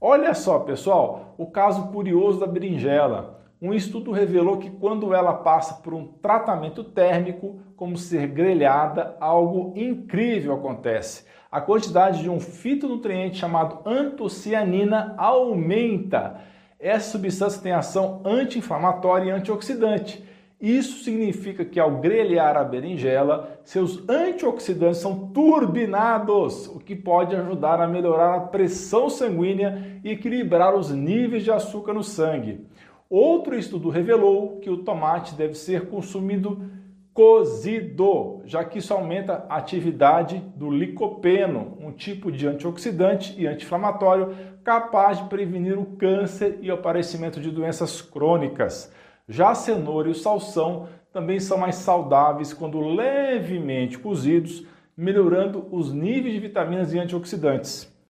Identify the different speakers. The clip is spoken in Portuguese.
Speaker 1: Olha só, pessoal, o caso curioso da berinjela. Um estudo revelou que quando ela passa por um tratamento térmico, como ser grelhada, algo incrível acontece. A quantidade de um fitonutriente chamado antocianina aumenta. Essa substância tem ação anti-inflamatória e antioxidante. Isso significa que ao grelhar a berinjela, seus antioxidantes são turbinados, o que pode ajudar a melhorar a pressão sanguínea e equilibrar os níveis de açúcar no sangue. Outro estudo revelou que o tomate deve ser consumido cozido, já que isso aumenta a atividade do licopeno, um tipo de antioxidante e anti-inflamatório capaz de prevenir o câncer e o aparecimento de doenças crônicas. Já a cenoura e o salsão também são mais saudáveis quando levemente cozidos, melhorando os níveis de vitaminas e antioxidantes.